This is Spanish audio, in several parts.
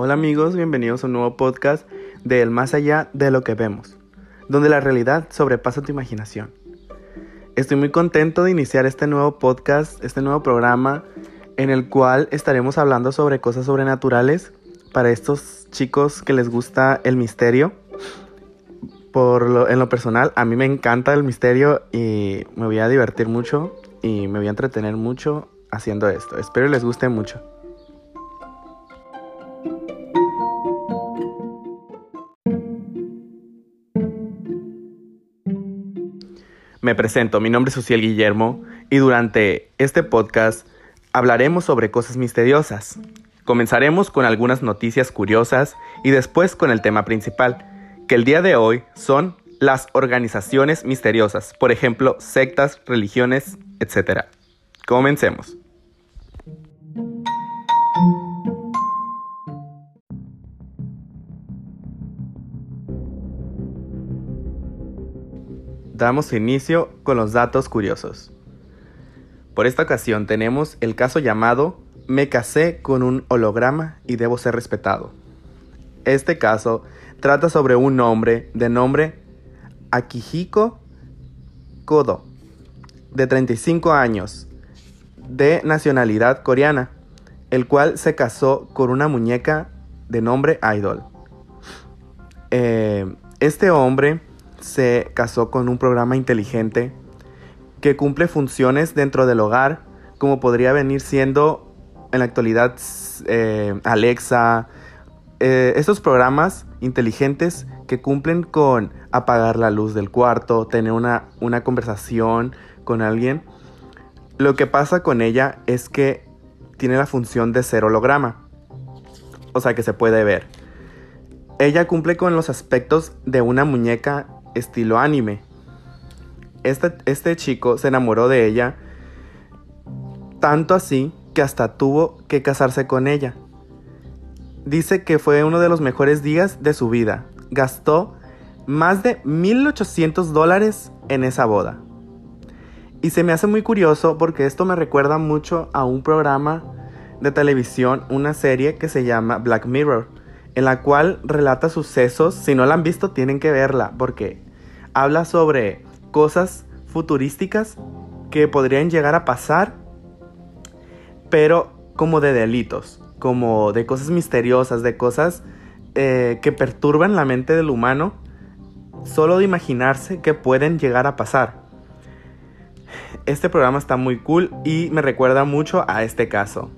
Hola amigos, bienvenidos a un nuevo podcast de El Más Allá de lo que vemos, donde la realidad sobrepasa tu imaginación. Estoy muy contento de iniciar este nuevo podcast, este nuevo programa, en el cual estaremos hablando sobre cosas sobrenaturales para estos chicos que les gusta el misterio. Por en lo personal, a mí me encanta el misterio y me voy a divertir mucho y me voy a entretener mucho haciendo esto. Espero les guste mucho. Me presento, mi nombre es Social Guillermo y durante este podcast hablaremos sobre cosas misteriosas. Comenzaremos con algunas noticias curiosas y después con el tema principal, que el día de hoy son las organizaciones misteriosas, por ejemplo, sectas, religiones, etc. Comencemos. Damos inicio con los datos curiosos. Por esta ocasión tenemos el caso llamado Me casé con un holograma y debo ser respetado. Este caso trata sobre un hombre de nombre Akihiko Kodo, de 35 años, de nacionalidad coreana, el cual se casó con una muñeca de nombre Idol. Eh, este hombre se casó con un programa inteligente que cumple funciones dentro del hogar, como podría venir siendo en la actualidad eh, Alexa, eh, estos programas inteligentes que cumplen con apagar la luz del cuarto, tener una, una conversación con alguien. Lo que pasa con ella es que tiene la función de ser holograma, o sea que se puede ver. Ella cumple con los aspectos de una muñeca estilo anime. Este, este chico se enamoró de ella tanto así que hasta tuvo que casarse con ella. Dice que fue uno de los mejores días de su vida. Gastó más de 1.800 dólares en esa boda. Y se me hace muy curioso porque esto me recuerda mucho a un programa de televisión, una serie que se llama Black Mirror, en la cual relata sucesos. Si no la han visto, tienen que verla porque habla sobre cosas futurísticas que podrían llegar a pasar, pero como de delitos, como de cosas misteriosas, de cosas eh, que perturban la mente del humano, solo de imaginarse que pueden llegar a pasar. Este programa está muy cool y me recuerda mucho a este caso.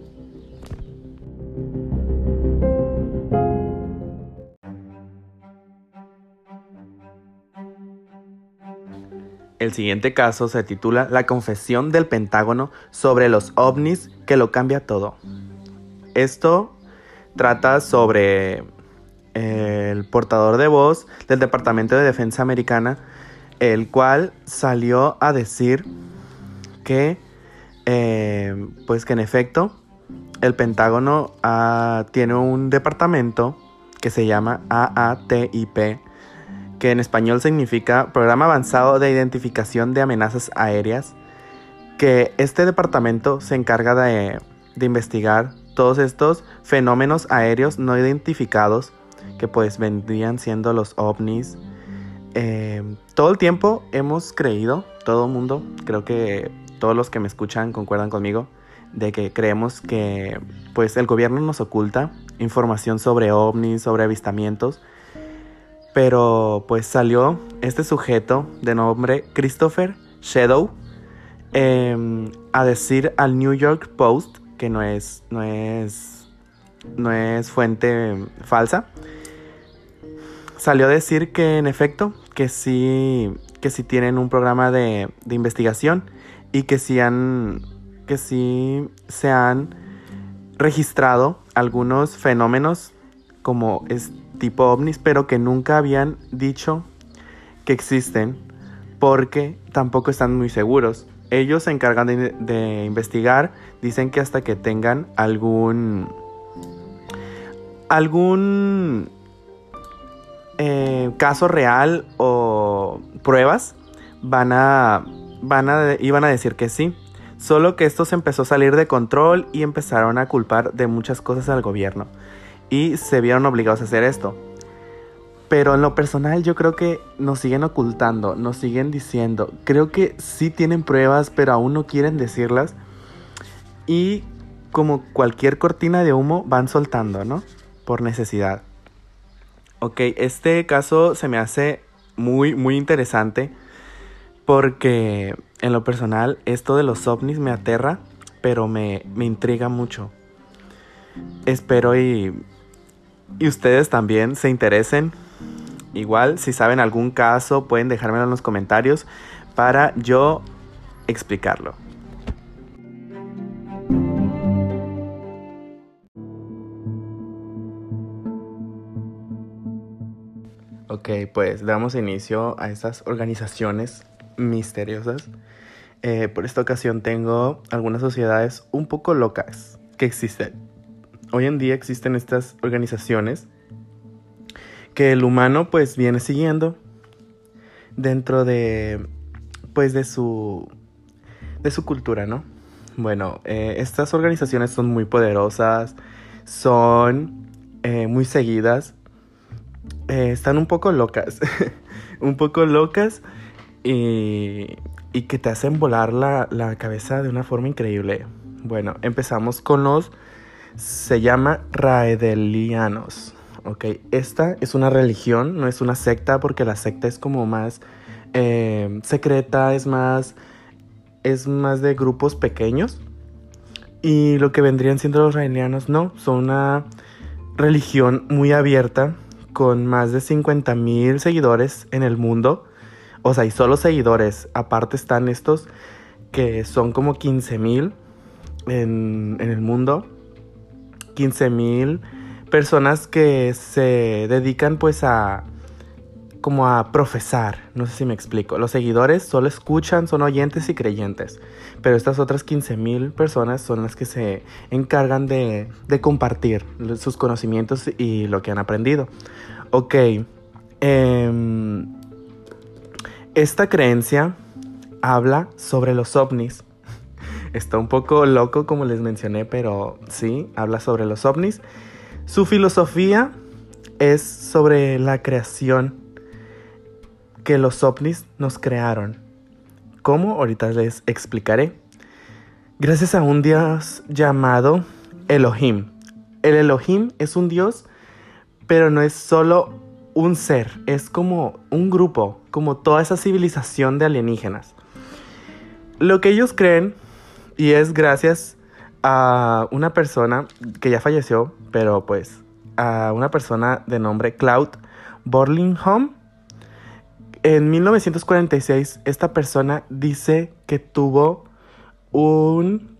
El siguiente caso se titula La confesión del Pentágono sobre los ovnis que lo cambia todo. Esto trata sobre eh, el portador de voz del Departamento de Defensa Americana, el cual salió a decir que, eh, pues que en efecto, el Pentágono ah, tiene un departamento que se llama AATIP, que en español significa Programa Avanzado de Identificación de Amenazas Aéreas, que este departamento se encarga de, investigar todos estos fenómenos aéreos no identificados que pues vendrían siendo los ovnis. Eh, todo el tiempo hemos creído, todo el mundo, creo que todos los que me escuchan concuerdan conmigo, de que creemos que pues el gobierno nos oculta información sobre ovnis, sobre avistamientos, pero pues salió este sujeto de nombre Christopher Shadow em, a decir al New York Post, que no es, no es, no es fuente falsa, salió a decir que en efecto, que sí, que sí tienen un programa de, de investigación y que sí han, que sí se han registrado algunos fenómenos como es tipo ovnis, pero que nunca habían dicho que existen porque tampoco están muy seguros. Ellos se encargan de, investigar, dicen que hasta que tengan algún algún eh, caso real o pruebas, van a, van a, iban a decir que sí. Solo que esto se empezó a salir de control y empezaron a culpar de muchas cosas al gobierno. Y se vieron obligados a hacer esto. Pero en lo personal yo creo que nos siguen ocultando, nos siguen diciendo. Creo que sí tienen pruebas, pero aún no quieren decirlas. Y como cualquier cortina de humo van soltando, ¿no? Por necesidad. Ok, este caso se me hace muy, muy interesante porque en lo personal esto de los ovnis me aterra, pero me, me intriga mucho. Espero y, y ustedes también se interesen Igual, si saben algún caso, pueden dejármelo en los comentarios para yo explicarlo. Ok, pues damos inicio a estas organizaciones misteriosas. Eh, por esta ocasión tengo algunas sociedades un poco locas que existen. Hoy en día existen estas organizaciones que el humano pues viene siguiendo dentro de pues de su de su cultura, ¿no? Bueno, eh, estas organizaciones son muy poderosas, son eh, muy seguidas, eh, están un poco locas, un poco locas y, y, que te hacen volar la, la cabeza de una forma increíble. Bueno, empezamos con los, se llama Raedelianos. ¿ok? Esta es una religión, no es una secta, porque la secta es como más eh, secreta, es más, es más de grupos pequeños. Y lo que vendrían siendo los raelianos, no, son una religión muy abierta, con más de 50 mil seguidores en el mundo. O sea, y solo seguidores. Aparte están estos que son como 15 mil en, en el mundo. 15 mil personas que se dedican pues a como a profesar, no sé si me explico. Los seguidores solo escuchan, son oyentes y creyentes, pero estas otras 15.000 personas son las que se encargan de, de, compartir sus conocimientos y lo que han aprendido. Ok, eh, esta creencia habla sobre los ovnis. Está un poco loco como les mencioné, pero sí, habla sobre los ovnis su filosofía es sobre la creación que los ovnis nos crearon. ¿Cómo? Ahorita les explicaré. Gracias a un dios llamado Elohim. El Elohim es un dios, pero no es solo un ser, es como un grupo, como toda esa civilización de alienígenas. Lo que ellos creen, y es gracias a una persona que ya falleció, pero pues a una persona de nombre Cloud Borlingham. En 1946 esta persona dice que tuvo un,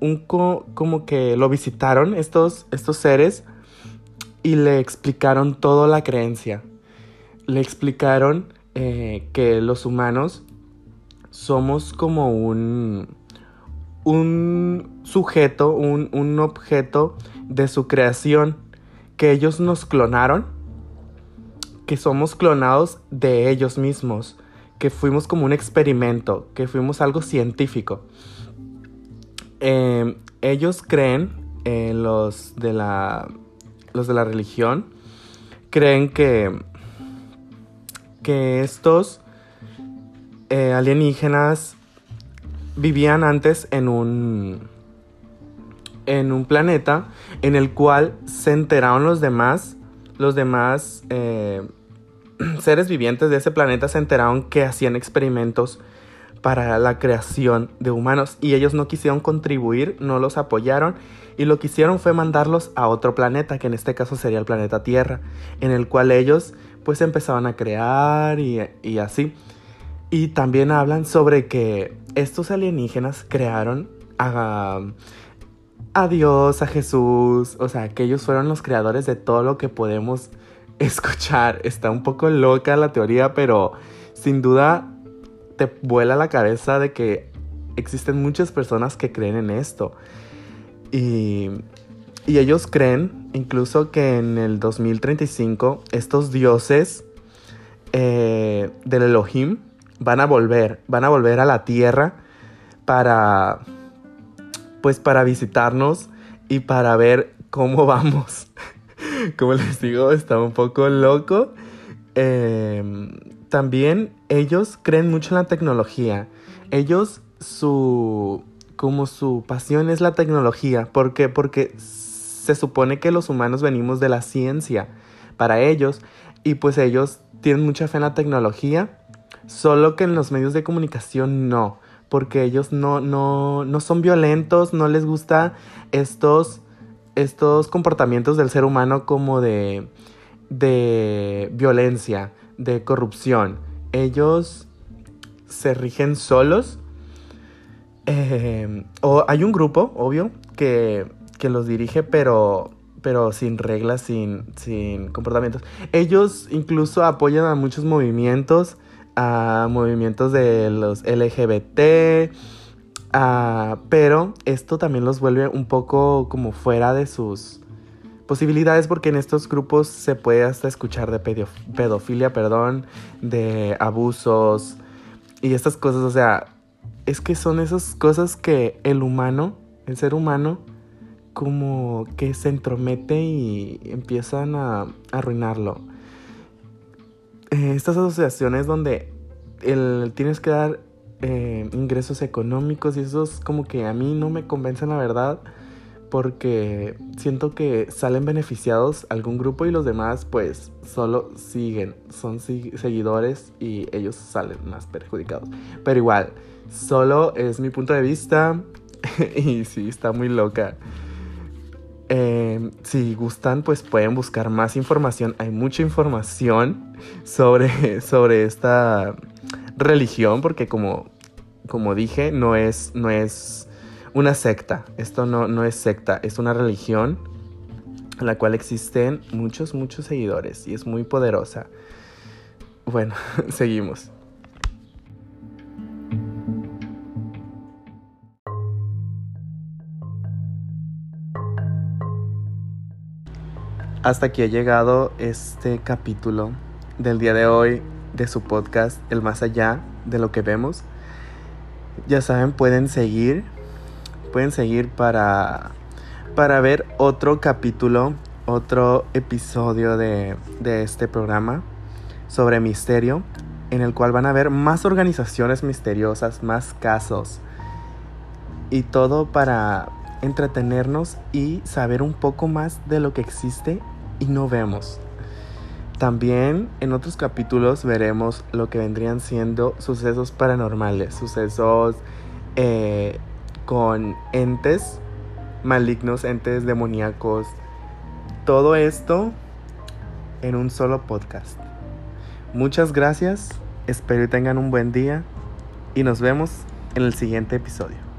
un como que lo visitaron estos, estos seres y le explicaron toda la creencia. Le explicaron eh, que los humanos somos como un un sujeto, un, objeto de su creación, que ellos nos clonaron, que somos clonados de ellos mismos, que fuimos como un experimento, que fuimos algo científico. Em, ellos creen, eh, los, de la, los de la religión, creen que, que estos eh, alienígenas vivían antes en un en un planeta en el cual se enteraron los demás, los demás eh, seres vivientes de ese planeta se enteraron que hacían experimentos para la creación de humanos y ellos no quisieron contribuir, no los apoyaron y lo que hicieron fue mandarlos a otro planeta, que en este caso sería el planeta Tierra, en el cual ellos pues empezaban a crear y, y así. Y también hablan sobre que estos alienígenas crearon a, a Dios, a Jesús, o sea, que ellos fueron los creadores de todo lo que podemos escuchar. Está un poco loca la teoría, pero sin duda te vuela la cabeza de que existen muchas personas que creen en esto. Y, y ellos creen incluso que en el 2035 estos dioses eh, del Elohim van a volver, van a volver a la tierra para, pues para visitarnos y para ver cómo vamos. Como les digo, está un poco loco. Em, también ellos creen mucho en la tecnología. Ellos, su. como su pasión es la tecnología. ¿Por qué? Porque se supone que los humanos venimos de la ciencia para ellos. Y pues ellos tienen mucha fe en la tecnología. Solo que en los medios de comunicación no. Porque ellos no, no, no son violentos, no les gusta estos estos comportamientos del ser humano como de, de violencia, de corrupción. Ellos se rigen solos. Eh, o hay un grupo, obvio, que, que los dirige, pero, pero sin reglas, sin, sin comportamientos. Ellos incluso apoyan a muchos movimientos, a movimientos de los LGBT, pero esto también los vuelve un poco como fuera de sus posibilidades porque en estos grupos se puede hasta escuchar de pedofilia, perdón, de abusos y estas cosas, o sea, es que son esas cosas que el humano, el ser humano, como que se entromete y empiezan a, arruinarlo. Eh, estas asociaciones donde el, tienes que dar eh, ingresos económicos y esos como que a mí no me convencen la verdad porque siento que salen beneficiados algún grupo y los demás pues solo siguen, son seguidores y ellos salen más perjudicados. Pero igual, solo es mi punto de vista y sí, está muy loca. Eh, si gustan, pues pueden buscar más información. Hay mucha información sobre, sobre esta religión, porque como, como dije, no es, no es una secta. Esto no, no es secta, es una religión en la cual existen muchos, muchos seguidores y es muy poderosa. Bueno, seguimos. Hasta aquí ha llegado este capítulo del día de hoy de su podcast El Más Allá de lo que vemos. Ya saben, pueden seguir, pueden seguir para, para ver otro capítulo, otro episodio de, de este programa sobre misterio, en el cual van a ver más organizaciones misteriosas, más casos y todo para entretenernos y saber un poco más de lo que existe y no vemos. También en otros capítulos veremos lo que vendrían siendo sucesos paranormales, sucesos eh, con entes malignos, entes demoníacos. Todo esto en un solo podcast. Muchas gracias, espero que tengan un buen día y nos vemos en el siguiente episodio.